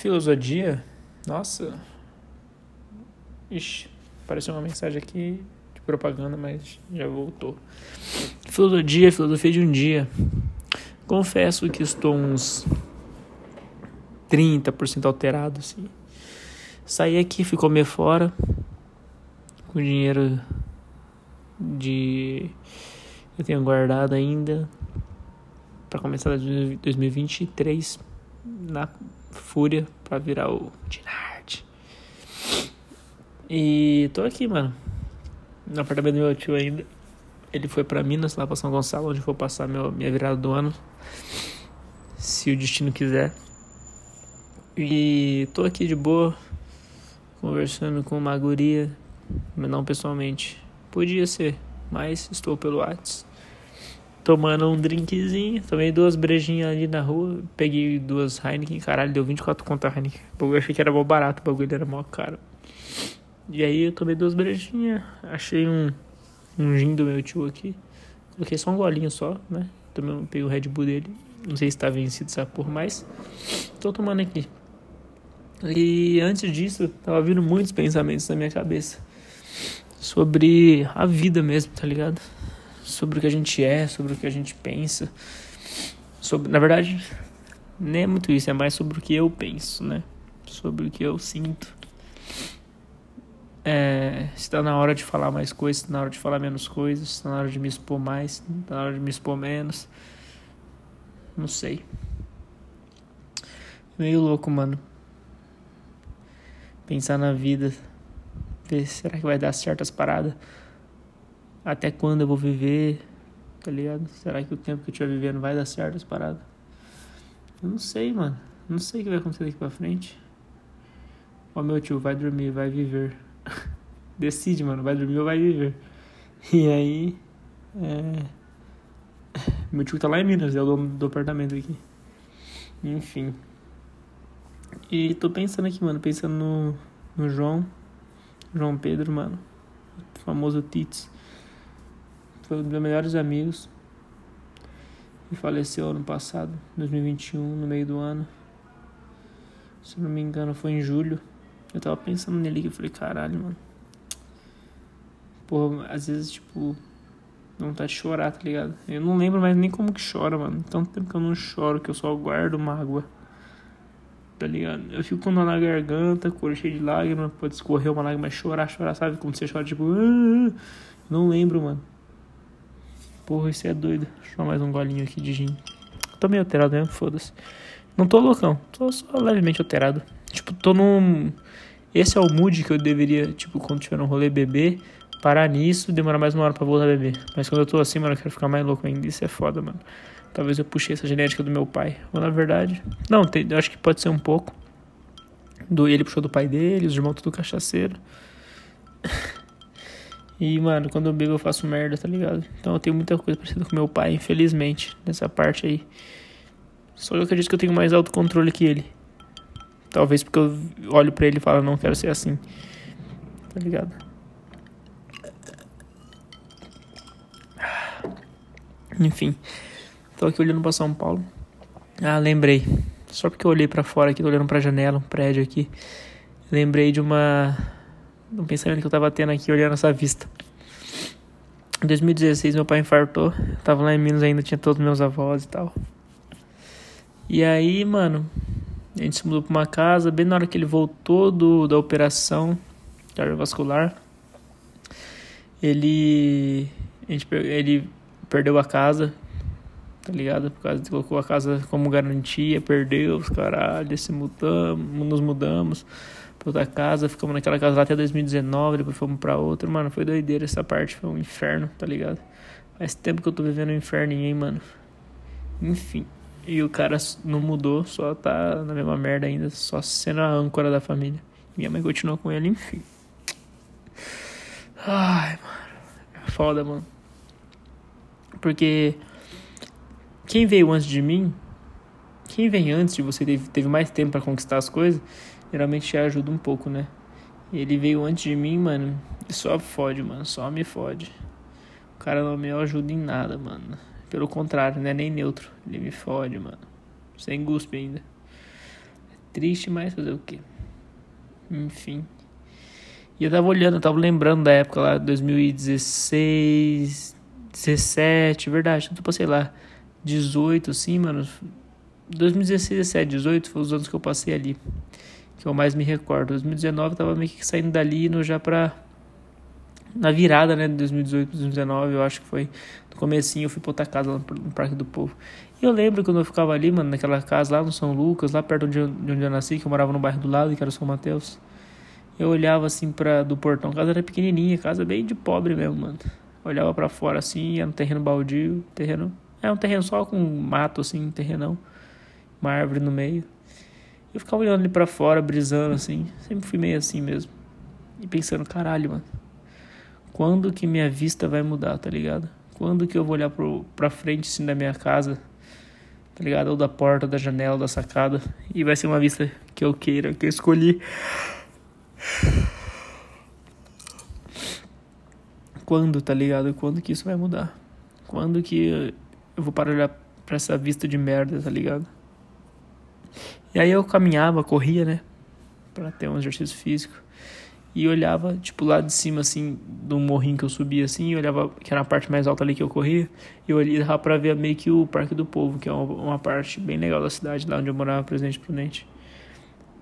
Filosofia? Nossa. Ixi, apareceu uma mensagem aqui de propaganda, mas já voltou. Filosofia, filosofia de um dia. Confesso que estou uns 30% alterado, assim. Saí aqui, fui comer fora. Com dinheiro de. Eu tenho guardado ainda. para começar 2023. Na fúria. para virar o Dinard. E tô aqui, mano. No apartamento do meu tio ainda. Ele foi para Minas, lá pra São Gonçalo, onde vou passar meu, minha virada do ano. Se o destino quiser. E tô aqui de boa, conversando com uma guria, mas não pessoalmente. Podia ser, mas estou pelo Whats. Tomando um drinkzinho, tomei duas brejinhas ali na rua, peguei duas Heineken, caralho, deu 24 conto a Heineken. Eu achei que era mó barato, o bagulho era mó caro. E aí eu tomei duas brejinhas, achei um, um gin do meu tio aqui. Coloquei só um golinho só, né? Tomei, peguei o Red Bull dele. Não sei se tá vencido essa porra, mas tô tomando aqui. E antes disso, tava vindo muitos pensamentos na minha cabeça sobre a vida mesmo, tá ligado? Sobre o que a gente é, sobre o que a gente pensa. Sobre, na verdade, nem é muito isso, é mais sobre o que eu penso, né? Sobre o que eu sinto. É, está na hora de falar mais coisas, está na hora de falar menos coisas, está na hora de me expor mais, está na hora de me expor menos. Não sei. Meio louco, mano pensar na vida, ver será que vai dar certas paradas, até quando eu vou viver, tá ligado? Será que o tempo que eu estiver vivendo vai dar certas paradas? Eu não sei, mano. Não sei o que vai acontecer daqui pra frente. Ó, meu tio, vai dormir, vai viver. Decide, mano, vai dormir ou vai viver. E aí. É... Meu tio tá lá em Minas, é o dono do apartamento aqui. Enfim. E tô pensando aqui, mano, pensando no, no João, João Pedro, mano, o famoso Tits. Foi um dos meus melhores amigos. E faleceu ano passado, 2021, no meio do ano. Se não me engano, foi em julho. Eu tava pensando nele e eu falei, caralho, mano. Porra, às vezes, tipo, não tá de chorar, tá ligado? Eu não lembro mais nem como que chora, mano. Tanto tempo que eu não choro, que eu só guardo mágoa tá ligado? Eu fico com dor na garganta, cor cheio de lágrimas, pode escorrer uma lágrima, chorar, chorar, sabe? Quando você chora, tipo, ah, não lembro, mano. Porra, isso é doido. Deixa eu mais um golinho aqui de gin. Tô meio alterado mesmo, foda-se. Não tô loucão, tô só levemente alterado. Tipo, tô num. Esse é o mood que eu deveria, tipo, quando tiver um rolê beber, parar nisso, demorar mais uma hora pra voltar a beber. Mas quando eu tô assim, mano, eu quero ficar mais louco ainda. Isso é foda, mano. Talvez eu puxei essa genética do meu pai. Ou na verdade. Não, tem, eu acho que pode ser um pouco. Do, ele puxou do pai dele, os irmãos tudo cachaceiro. E, mano, quando eu bebo eu faço merda, tá ligado? Então eu tenho muita coisa parecida com meu pai, infelizmente, nessa parte aí. Só que eu acredito que eu tenho mais autocontrole que ele. Talvez porque eu olho pra ele e falo, não quero ser assim. Tá ligado? Enfim. Tô aqui olhando para São Paulo. Ah, lembrei. Só porque eu olhei para fora aqui, tô olhando pra janela, um prédio aqui. Lembrei de uma. Um pensamento que eu tava tendo aqui olhando essa vista. Em 2016 meu pai infartou. Tava lá em Minas ainda, tinha todos meus avós e tal. E aí, mano, a gente se mudou pra uma casa, bem na hora que ele voltou do, da operação cardiovascular. Ele. A gente, ele perdeu a casa, tá ligado? Por causa colocou a casa como garantia, perdeu os caralho, se mudamos, nos mudamos pra outra casa, ficamos naquela casa lá até 2019, depois fomos pra outra, mano, foi doideira essa parte, foi um inferno, tá ligado? Faz tempo que eu tô vivendo um inferno, hein, mano. Enfim. E o cara não mudou, só tá na mesma merda ainda, só sendo a âncora da família. Minha mãe continuou com ele, enfim. Ai, mano. É foda, mano. Porque quem veio antes de mim, quem vem antes de você teve mais tempo para conquistar as coisas, geralmente te ajuda um pouco, né? Ele veio antes de mim, mano, e só fode, mano, só me fode. O cara não me ajuda em nada, mano. Pelo contrário, não é nem neutro, ele me fode, mano. Sem guspe ainda. Triste, mas fazer o quê? Enfim. E eu tava olhando, eu tava lembrando da época lá, 2016, 17, verdade, tipo, sei lá, 18, assim, mano. 2016, 17, 18 foi os anos que eu passei ali, que eu mais me recordo. 2019 eu tava meio que saindo dali, indo já pra. Na virada, né, de 2018 2019, eu acho que foi. No comecinho eu fui pra outra casa lá no Parque do Povo. E eu lembro quando eu ficava ali, mano, naquela casa lá no São Lucas, lá perto de onde eu nasci, que eu morava no bairro do lado, que era o São Mateus. Eu olhava assim para do portão, a casa era pequenininha, casa bem de pobre mesmo, mano. olhava para fora assim, era um terreno baldio, terreno, é um terreno só com mato assim, terrenão, uma árvore no meio. Eu ficava olhando ali para fora, brisando assim, sempre fui meio assim mesmo. E pensando, caralho, mano. Quando que minha vista vai mudar, tá ligado? Quando que eu vou olhar pro, pra frente assim da minha casa, tá ligado? Ou da porta, da janela, da sacada, e vai ser uma vista que eu queira, que eu escolhi. Quando, tá ligado? Quando que isso vai mudar? Quando que eu vou parar de olhar pra essa vista de merda, tá ligado? E aí eu caminhava, corria, né? Pra ter um exercício físico. E olhava, tipo, lá de cima, assim, do morrinho que eu subia, assim, e olhava, que era a parte mais alta ali que eu corria, e eu olhava pra ver meio que o Parque do Povo, que é uma, uma parte bem legal da cidade, lá onde eu morava, Presidente Prudente.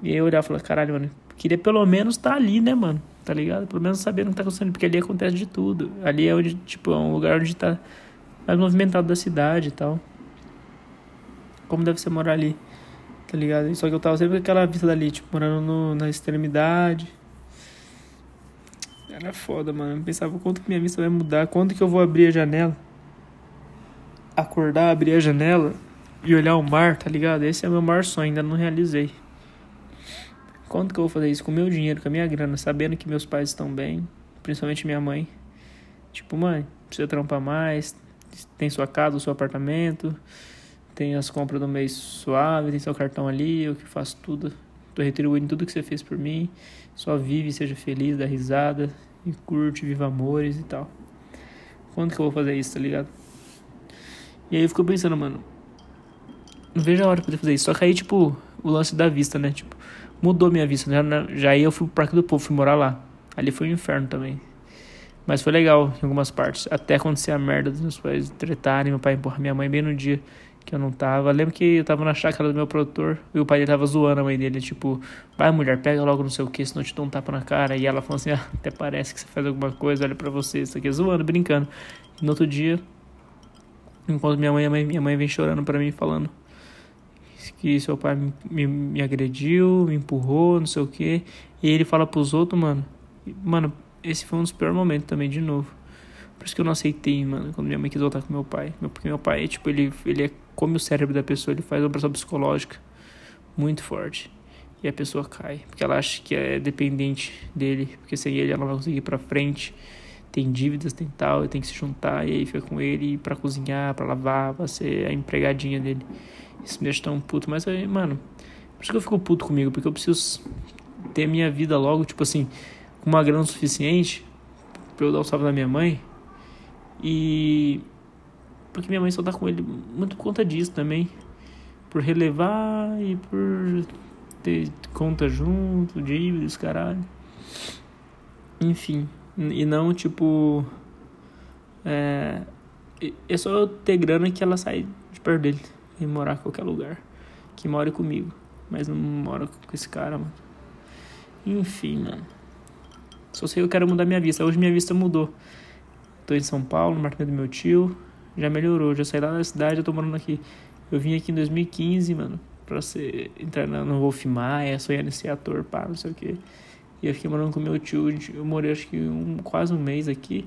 E aí eu olhava e falava, caralho, mano, queria pelo menos estar tá ali, né, mano? Tá ligado? Pelo menos sabendo o que tá acontecendo, porque ali acontece de tudo. Ali é onde, tipo, é um lugar onde tá mais movimentado da cidade e tal. Como deve ser morar ali, tá ligado? Só que eu tava sempre com aquela vista dali, tipo, morando no, na extremidade. Era foda, mano. Eu pensava quanto que minha vista vai mudar, quando que eu vou abrir a janela. Acordar, abrir a janela e olhar o mar, tá ligado? Esse é o meu maior sonho, ainda não realizei. Quando que eu vou fazer isso? Com o meu dinheiro, com a minha grana, sabendo que meus pais estão bem, principalmente minha mãe. Tipo, mãe, precisa trampar mais, tem sua casa, seu apartamento, tem as compras do mês suave, tem seu cartão ali, eu que faço tudo. Tô retribuindo tudo que você fez por mim. Só vive, seja feliz, dá risada e curte, viva amores e tal. Quando que eu vou fazer isso, tá ligado? E aí eu fico pensando, mano, não vejo a hora de poder fazer isso. Só que aí, tipo, o lance da vista, né? Tipo, mudou minha vista. Já, já aí eu fui pro Parque do Povo, fui morar lá. Ali foi um inferno também. Mas foi legal em algumas partes. Até acontecer a merda dos meus pais tretarem, meu pai empurrar minha mãe bem no dia que eu não tava. Lembro que eu tava na chácara do meu produtor e o pai dele tava zoando a mãe dele, tipo, vai mulher, pega logo não sei o que, senão eu te dou um tapa na cara. E ela falou assim, ah, até parece que você faz alguma coisa, olha pra você, isso aqui, zoando, brincando. E no outro dia, enquanto minha mãe, minha mãe vem chorando pra mim, falando, que seu pai me, me, me agrediu, me empurrou, não sei o que. E ele fala pros outros, mano. Mano, esse foi um dos piores momentos também, de novo. Por isso que eu não aceitei, mano, quando minha mãe quis voltar com meu pai. Porque meu pai, tipo, ele, ele é como o cérebro da pessoa, ele faz uma pressão psicológica muito forte. E a pessoa cai, porque ela acha que é dependente dele, porque sem ele ela não vai conseguir ir pra frente. Tem dívidas, tem tal, tem que se juntar, e aí fica com ele para cozinhar, para lavar, pra ser a empregadinha dele. Isso me deixa tão puto. Mas aí, mano, por isso que eu fico puto comigo, porque eu preciso ter minha vida logo, tipo assim, com uma grana suficiente pra eu dar o salve da minha mãe. E. Porque minha mãe só tá com ele muito por conta disso também. Por relevar e por ter conta junto, dívidas, caralho. Enfim. E não, tipo. É. É só eu ter grana que ela sai de perto dele e morar em qualquer lugar. Que more comigo. Mas não mora com esse cara, mano. Enfim, mano. Só sei que eu quero mudar minha vista. Hoje minha vista mudou. Tô em São Paulo, no apartamento do meu tio. Já melhorou. Já saí lá da cidade, eu tô morando aqui. Eu vim aqui em 2015, mano. Pra ser, entrar no Wolf Maia, sonhando em ser ator, pá, não sei o que. E eu fiquei morando com meu tio. Eu morei acho que um, quase um mês aqui.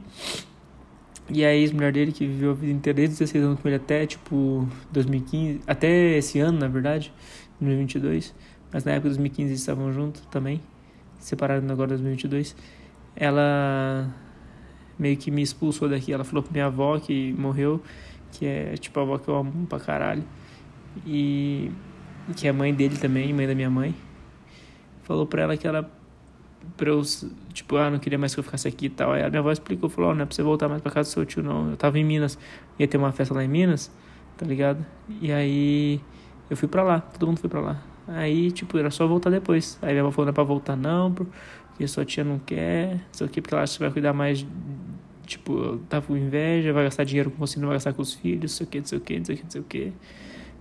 E a ex-mulher dele, que viveu a vida inteira, desde 16 anos com ele até, tipo, 2015, até esse ano, na verdade, 2022. Mas na época de 2015 eles estavam juntos também, separados agora em 2022. Ela meio que me expulsou daqui. Ela falou pra minha avó que morreu, que é, tipo, a avó que eu amo pra caralho. E que é mãe dele também, mãe da minha mãe. Falou pra ela que ela pra eu, tipo, ah, não queria mais que eu ficasse aqui e tal. Aí a minha avó explicou, falou, oh, não é pra você voltar mais pra casa do seu tio, não. Eu tava em Minas, ia ter uma festa lá em Minas, tá ligado? E aí eu fui pra lá, todo mundo foi pra lá. Aí, tipo, era só voltar depois. Aí minha avó falou, não é pra voltar não, porque sua tia não quer, não sei o que, porque ela acha que vai cuidar mais, tipo, tá com inveja, vai gastar dinheiro com você, não vai gastar com os filhos, não sei o que, não sei o que, não sei o que, não sei o que.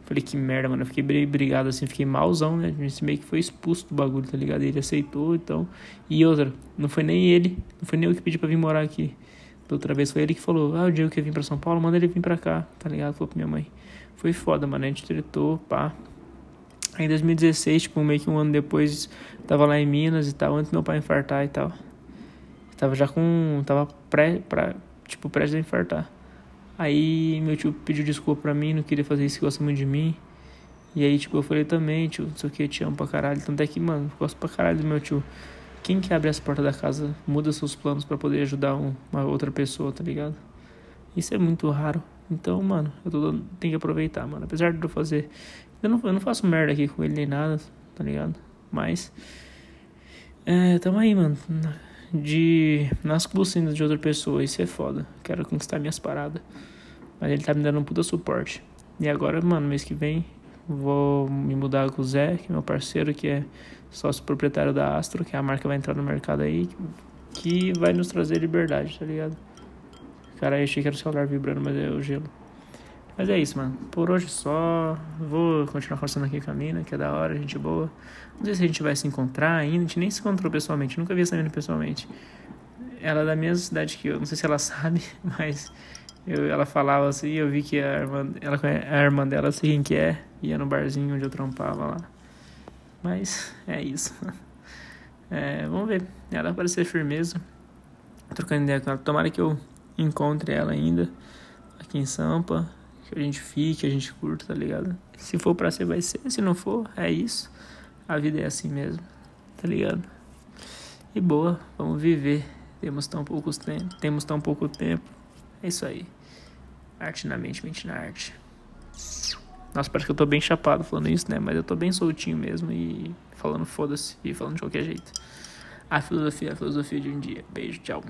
Falei, que merda, mano. Eu fiquei brigado assim, fiquei malzão, né? A gente meio que foi expulso do bagulho, tá ligado? Ele aceitou, então. E outra, não foi nem ele, não foi nem eu que pedi pra vir morar aqui. Da outra vez foi ele que falou, ah, o Diego quer vir pra São Paulo, manda ele vir pra cá, tá ligado? Falou pra minha mãe. Foi foda, mano. A gente tretou, pá. Aí em 2016, tipo, meio que um ano depois, tava lá em Minas e tal, antes meu pai infartar e tal. Tava já com. Tava pré, pra, tipo, prestes a infartar. Aí meu tio pediu desculpa pra mim, não queria fazer isso, gosta muito de mim. E aí, tipo, eu falei também, tio, não sei o que, te amo pra caralho. Tanto é que, mano, gosto pra caralho do meu tio. Quem que abre as portas da casa muda seus planos para poder ajudar uma outra pessoa, tá ligado? Isso é muito raro. Então, mano, eu tô, tenho que aproveitar, mano. Apesar de eu fazer. Eu não, eu não faço merda aqui com ele nem nada, tá ligado? Mas. É, tamo aí, mano. De. Nas bucinas de outra pessoa. Isso é foda. Quero conquistar minhas paradas. Mas ele tá me dando um puta suporte. E agora, mano, mês que vem. Vou me mudar com o Zé, que é meu parceiro, que é sócio proprietário da Astro, que é a marca que vai entrar no mercado aí, que vai nos trazer liberdade, tá ligado? Cara, achei que era o celular vibrando, mas é o gelo. Mas é isso, mano. Por hoje só. Vou continuar conversando aqui com a mina, que é da hora, gente boa. Não sei se a gente vai se encontrar ainda. A gente nem se encontrou pessoalmente. Nunca vi essa mina pessoalmente. Ela é da mesma cidade que eu. Não sei se ela sabe, mas. Eu, ela falava assim. Eu vi que a irmã, ela, a irmã dela, sei quem que é. Ia no barzinho onde eu trampava lá. Mas é isso. É, vamos ver. Ela parecer firmeza. Trocando ideia com ela. Tomara que eu encontre ela ainda aqui em Sampa. Que a gente fique, a gente curta, tá ligado? Se for pra ser, vai ser. Se não for, é isso. A vida é assim mesmo, tá ligado? E boa, vamos viver. Temos tão pouco tempo. Temos tão pouco tempo. É isso aí. Arte na mente, mente na arte. Nossa, parece que eu tô bem chapado falando isso, né? Mas eu tô bem soltinho mesmo e falando foda-se e falando de qualquer jeito. A filosofia, a filosofia de um dia. Beijo, tchau.